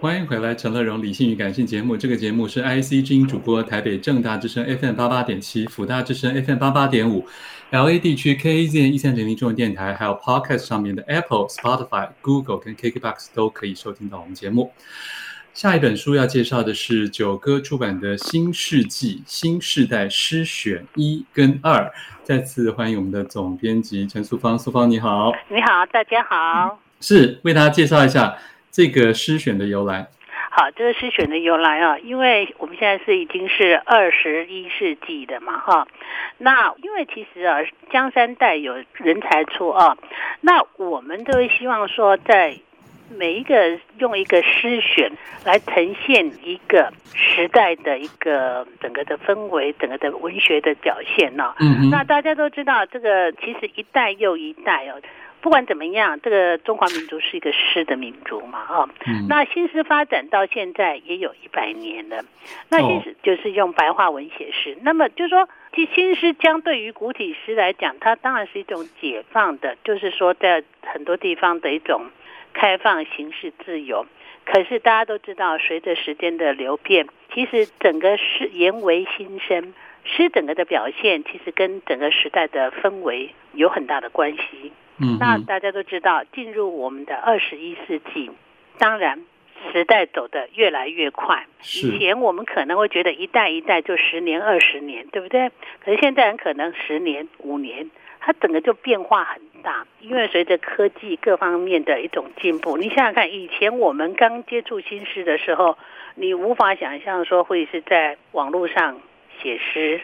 欢迎回来，陈乐融理性与感性节目。这个节目是 IC 之音主播，台北正大之声 FM 八八点七，辅大之声 FM 八八点五，LA 地区 KAZN 一三零零中文电台，还有 Podcast 上面的 Apple、Spotify、Google 跟 KKBox 都可以收听到我们节目。下一本书要介绍的是九歌出版的《新世纪新世代诗选一跟二》。再次欢迎我们的总编辑陈素芳，素芳你好。你好，大家好。嗯、是为大家介绍一下。这个诗选的由来，好，这个诗选的由来啊，因为我们现在是已经是二十一世纪的嘛，哈，那因为其实啊，江山代有人才出啊，那我们都会希望说，在每一个用一个诗选来呈现一个时代的一个整个的氛围，整个的文学的表现呢、啊。嗯嗯。那大家都知道，这个其实一代又一代哦。不管怎么样，这个中华民族是一个诗的民族嘛，啊、哦，嗯、那新诗发展到现在也有一百年了。那新诗就是用白话文写诗，哦、那么就是说，其实新诗相对于古体诗来讲，它当然是一种解放的，就是说在很多地方的一种开放形式自由。可是大家都知道，随着时间的流变，其实整个诗言为心声，诗整个的表现，其实跟整个时代的氛围有很大的关系。嗯，那大家都知道，进入我们的二十一世纪，当然时代走得越来越快。以前我们可能会觉得一代一代就十年二十年，对不对？可是现在很可能十年五年，它整个就变化很大。因为随着科技各方面的一种进步，你想想看，以前我们刚接触新诗的时候，你无法想象说会是在网络上写诗。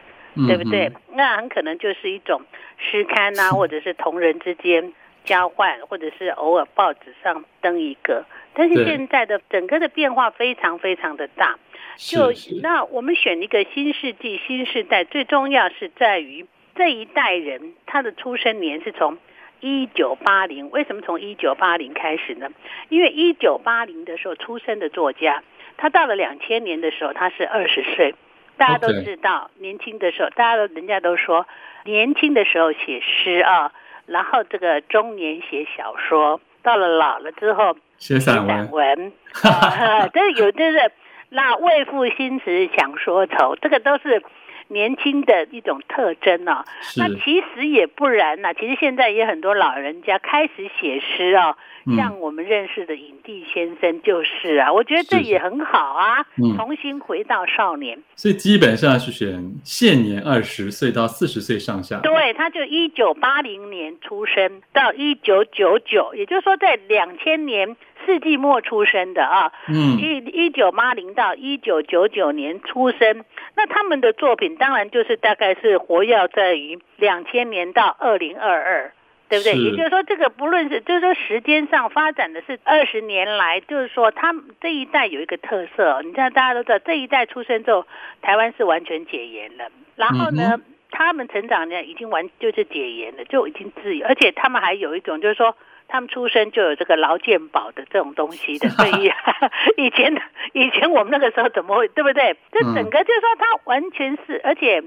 对不对？那很可能就是一种诗刊啊，或者是同人之间交换，或者是偶尔报纸上登一个。但是现在的整个的变化非常非常的大。就那我们选一个新世纪新世代，最重要是在于这一代人他的出生年是从一九八零。为什么从一九八零开始呢？因为一九八零的时候出生的作家，他到了两千年的时候他是二十岁。大家都知道.年轻的时候，大家都人家都说，年轻的时候写诗啊，然后这个中年写小说，到了老了之后写散文，文，这有就是那为赋新词强说愁，这个都是年轻的一种特征啊。是那其实也不然呐，其实现在也很多老人家开始写诗啊。像我们认识的影帝先生就是啊，我觉得这也很好啊，嗯、重新回到少年。所以基本上是选现年二十岁到四十岁上下。对，他就一九八零年出生到一九九九，也就是说在两千年世纪末出生的啊。嗯。一一九八零到一九九九年出生，那他们的作品当然就是大概是活跃在于两千年到二零二二。对不对？也就是说，这个不论是就是说时间上发展的是二十年来，就是说他们这一代有一个特色，你像大家都知道，这一代出生之后，台湾是完全解严了。然后呢，嗯、他们成长呢已经完就是解严了，就已经自由，而且他们还有一种就是说，他们出生就有这个劳健保的这种东西的。所以 以前以前我们那个时候怎么会对不对？这整个就是说，他完全是而且。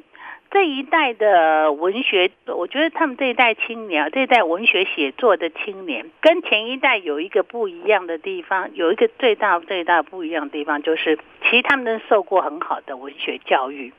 这一代的文学，我觉得他们这一代青年，这一代文学写作的青年，跟前一代有一个不一样的地方，有一个最大最大不一样的地方，就是其实他们都受过很好的文学教育。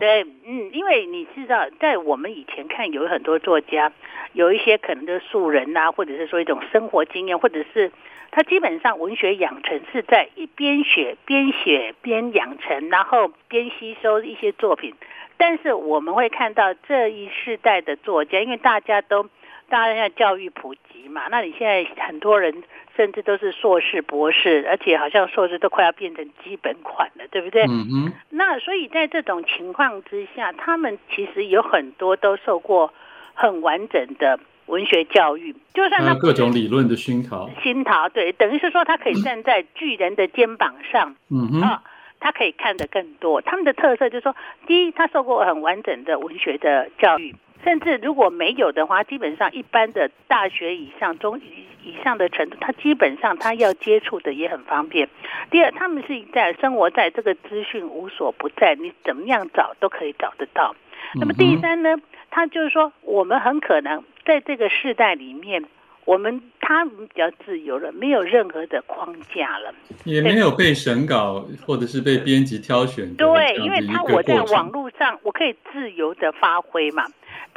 对，嗯，因为你知道，在我们以前看，有很多作家，有一些可能的素人呐、啊，或者是说一种生活经验，或者是他基本上文学养成是在一边学边写边养成，然后边吸收一些作品。但是我们会看到这一世代的作家，因为大家都当然要教育普及嘛。那你现在很多人甚至都是硕士、博士，而且好像硕士都快要变成基本款了，对不对？嗯嗯。那所以在这种情况之下，他们其实有很多都受过很完整的文学教育，就算他各种理论的熏陶，熏陶对，等于是说他可以站在巨人的肩膀上，嗯哼。啊他可以看得更多。他们的特色就是说，第一，他受过很完整的文学的教育，甚至如果没有的话，基本上一般的大学以上、中以以上的程度，他基本上他要接触的也很方便。第二，他们是在生活在这个资讯无所不在，你怎么样找都可以找得到。那么第三呢，他就是说，我们很可能在这个世代里面，我们他们比较自由了，没有任何的框架了，也没有被审稿或者是被编辑挑选。对，因为他我在网络上我可以自由的发挥嘛。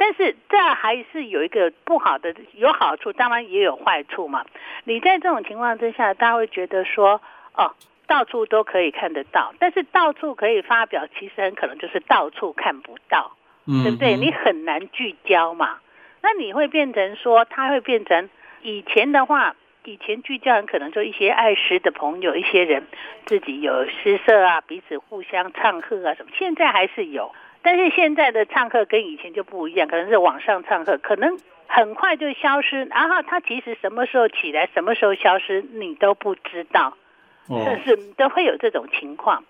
但是这还是有一个不好的，有好处，当然也有坏处嘛。你在这种情况之下，大家会觉得说，哦，到处都可以看得到，但是到处可以发表，其实很可能就是到处看不到，嗯、对不对？你很难聚焦嘛。那你会变成说，它会变成以前的话，以前聚焦很可能就一些爱诗的朋友，一些人自己有诗社啊，彼此互相唱和啊什么，现在还是有。但是现在的唱课跟以前就不一样，可能是网上唱课，可能很快就消失，然后他其实什么时候起来，什么时候消失，你都不知道，哦、是是都会有这种情况，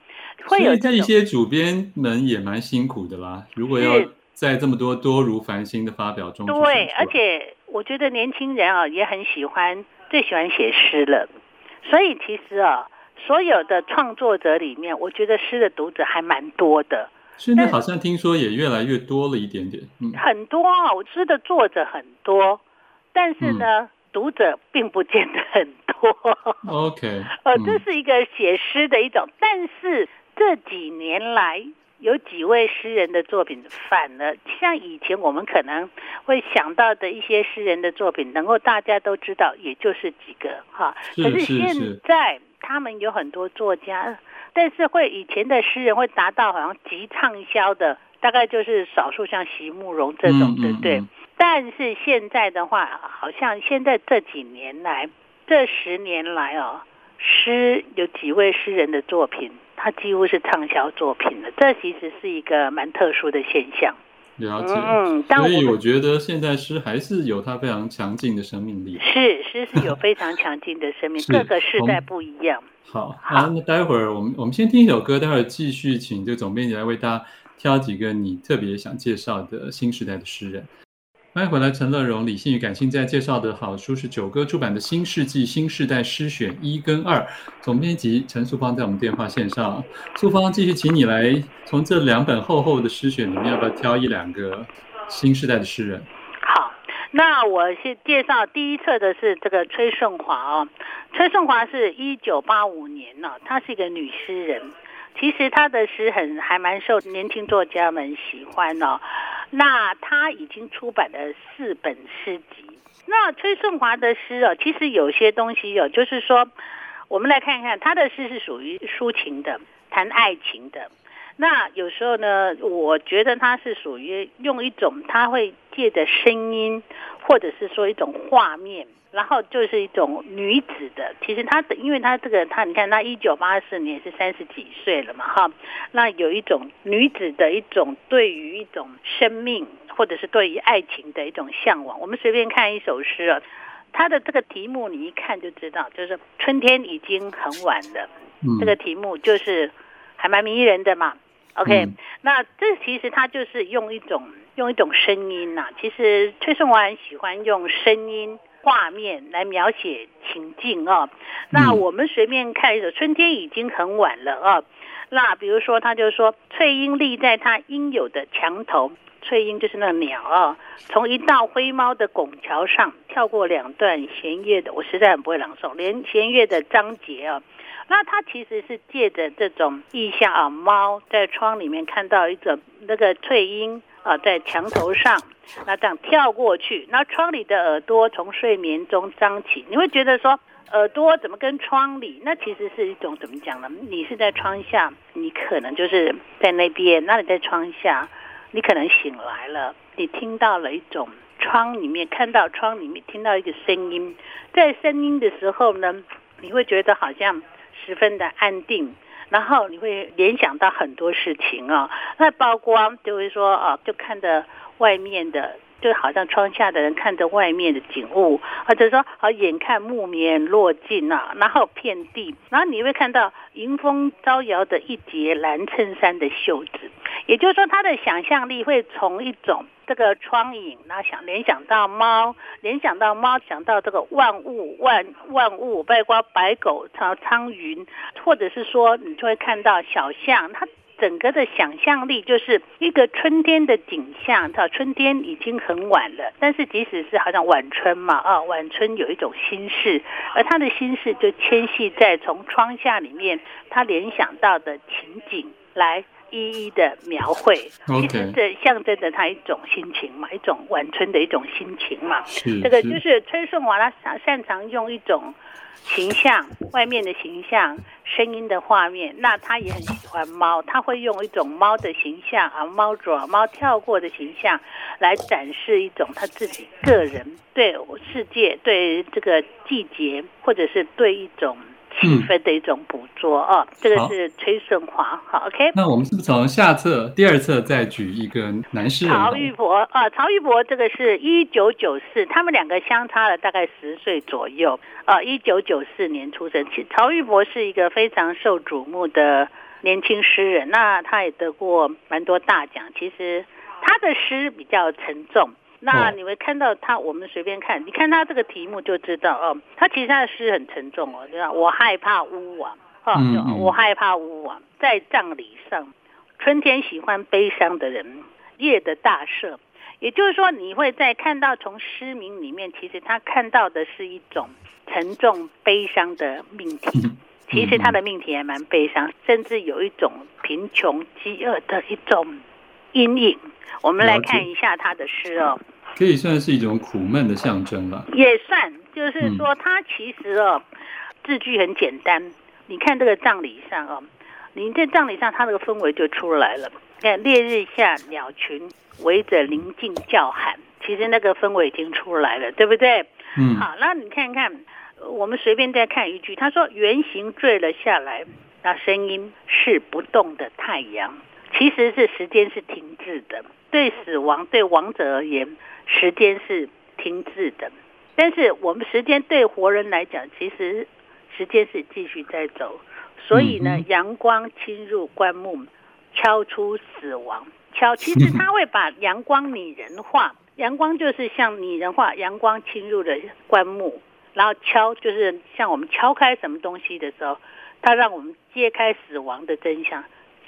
会有这一些主编们也蛮辛苦的啦。如果要在这么多多如繁星的发表中，对，而且我觉得年轻人啊也很喜欢，最喜欢写诗了，所以其实啊，所有的创作者里面，我觉得诗的读者还蛮多的。现在好像听说也越来越多了一点点，嗯，很多啊，我知的作者很多，但是呢，嗯、读者并不见得很多。OK，呃，这是一个写诗的一种，嗯、但是这几年来有几位诗人的作品，反而像以前我们可能会想到的一些诗人的作品，能够大家都知道，也就是几个哈。是是是。可是现在他们有很多作家。但是会以前的诗人会达到好像极畅销的，大概就是少数像席慕蓉这种的，对。但是现在的话，好像现在这几年来，这十年来哦，诗有几位诗人的作品，他几乎是畅销作品了。这其实是一个蛮特殊的现象。了解，嗯，所以我觉得现在诗还是有它非常强劲的生命力。是，诗是有非常强劲的生命，各个时代不一样。好，好啊，那待会儿我们我们先听一首歌，待会儿继续请这个总编辑来为大家挑几个你特别想介绍的新时代的诗人。欢迎回来，陈乐融，理性与感性在介绍的好书是九歌出版的《新世纪新世代诗选一跟二》，总编辑陈素芳在我们电话线上。素芳，继续请你来从这两本厚厚的诗选里面，要不要挑一两个新时代的诗人？好，那我先介绍第一册的是这个崔顺华哦。崔顺华是一九八五年呢、哦，她是一个女诗人。其实她的诗很还蛮受年轻作家们喜欢哦。那他已经出版了四本诗集。那崔顺华的诗哦，其实有些东西、哦，就是说，我们来看一看他的诗是属于抒情的，谈爱情的。那有时候呢，我觉得他是属于用一种，他会借着声音，或者是说一种画面。然后就是一种女子的，其实她的，因为她这个，她你看，她一九八四年是三十几岁了嘛，哈，那有一种女子的一种对于一种生命，或者是对于爱情的一种向往。我们随便看一首诗啊，它的这个题目你一看就知道，就是春天已经很晚了，嗯、这个题目就是还蛮迷人的嘛。OK，、嗯、那这其实它就是用一种用一种声音呐、啊，其实崔顺华很喜欢用声音。画面来描写情境啊、哦，那我们随便看一首《春天已经很晚了》啊，那比如说他就说，翠英立在他应有的墙头，翠英就是那个鸟啊，从一道灰猫的拱桥上跳过两段弦乐的，我实在很不会朗诵，连弦乐的章节啊，那他其实是借着这种意象啊，猫在窗里面看到一种那个翠英。啊，在墙头上，那这样跳过去，那窗里的耳朵从睡眠中张起，你会觉得说，耳朵怎么跟窗里？那其实是一种怎么讲呢？你是在窗下，你可能就是在那边，那你在窗下，你可能醒来了，你听到了一种窗里面看到窗里面听到一个声音，在声音的时候呢，你会觉得好像十分的安定。然后你会联想到很多事情啊，那曝光就会说啊，就看着外面的，就好像窗下的人看着外面的景物，或者说好眼看木棉落尽啊，然后遍地，然后你会看到迎风招摇的一截蓝衬衫的袖子，也就是说他的想象力会从一种。这个窗影，然后想联想到猫，联想到猫，想到这个万物万万物，包括白狗、苍苍蝇，或者是说你就会看到小象，它整个的想象力就是一个春天的景象。到春天已经很晚了，但是即使是好像晚春嘛，啊，晚春有一种心事，而他的心事就牵系在从窗下里面他联想到的情景来。一一的描绘，其实这象征着他一种心情嘛，一种晚春的一种心情嘛。是这个就是崔顺华，他擅擅长用一种形象，外面的形象，声音的画面。那他也很喜欢猫，他会用一种猫的形象啊，猫爪、猫跳过的形象，来展示一种他自己个人对世界、对这个季节，或者是对一种。气氛的一种捕捉啊，嗯、这个是崔顺华。好，，OK。那我们是不是从下册第二册再举一个男诗人？曹玉博啊，曹玉博这个是一九九四，他们两个相差了大概十岁左右啊。一九九四年出生，其曹玉博是一个非常受瞩目的年轻诗人，那他也得过蛮多大奖。其实他的诗比较沉重。那你会看到他，我们随便看，你看他这个题目就知道哦，他其实他的诗很沉重哦，知道？我害怕巫王，哈，我害怕巫王，在葬礼上，春天喜欢悲伤的人，夜的大赦，也就是说，你会在看到从诗名里面，其实他看到的是一种沉重悲伤的命题，其实他的命题还蛮悲伤，甚至有一种贫穷饥饿的一种阴影。我们来看一下他的诗哦，可以算是一种苦闷的象征吧。也算，就是说它其实哦，字句很简单。你看这个葬礼上哦，你在葬礼上，它那个氛围就出来了。看烈日下，鸟群围着宁静叫喊，其实那个氛围已经出来了，对不对？嗯。好，那你看看，我们随便再看一句，他说圆形坠了下来，那声音是不动的太阳，其实是时间是停滞的。对死亡，对亡者而言，时间是停滞的；但是我们时间对活人来讲，其实时间是继续在走。所以呢，阳光侵入棺木，敲出死亡。敲，其实他会把阳光拟人化，阳光就是像拟人化，阳光侵入了棺木，然后敲就是像我们敲开什么东西的时候，它让我们揭开死亡的真相，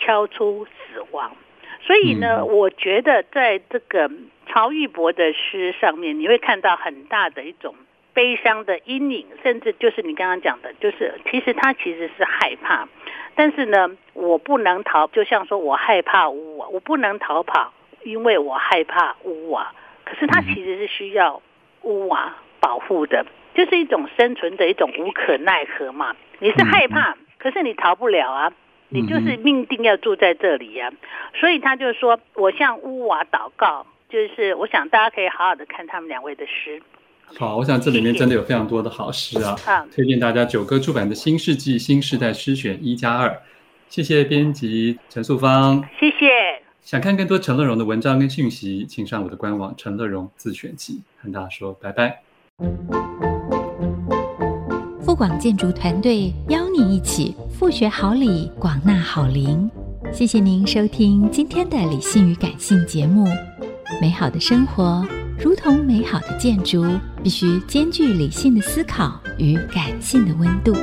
敲出死亡。所以呢，嗯、我觉得在这个曹玉博的诗上面，你会看到很大的一种悲伤的阴影，甚至就是你刚刚讲的，就是其实他其实是害怕，但是呢，我不能逃，就像说我害怕乌瓦，我不能逃跑，因为我害怕乌瓦。可是他其实是需要乌瓦保护的，就是一种生存的一种无可奈何嘛。你是害怕，可是你逃不了啊。你就是命定要住在这里呀、啊，所以他就说：“我向屋瓦祷告。”就是我想大家可以好好的看他们两位的诗。好，我想这里面真的有非常多的好诗啊！好，推荐大家九歌出版的《新世纪新时代诗选一加二》。谢谢编辑陈素芳，谢谢。想看更多陈乐融的文章跟讯息，请上我的官网“陈乐融自选集”。和大家说拜拜。富广建筑团队邀你一起不学好礼，广纳好邻。谢谢您收听今天的理性与感性节目。美好的生活如同美好的建筑，必须兼具理性的思考与感性的温度。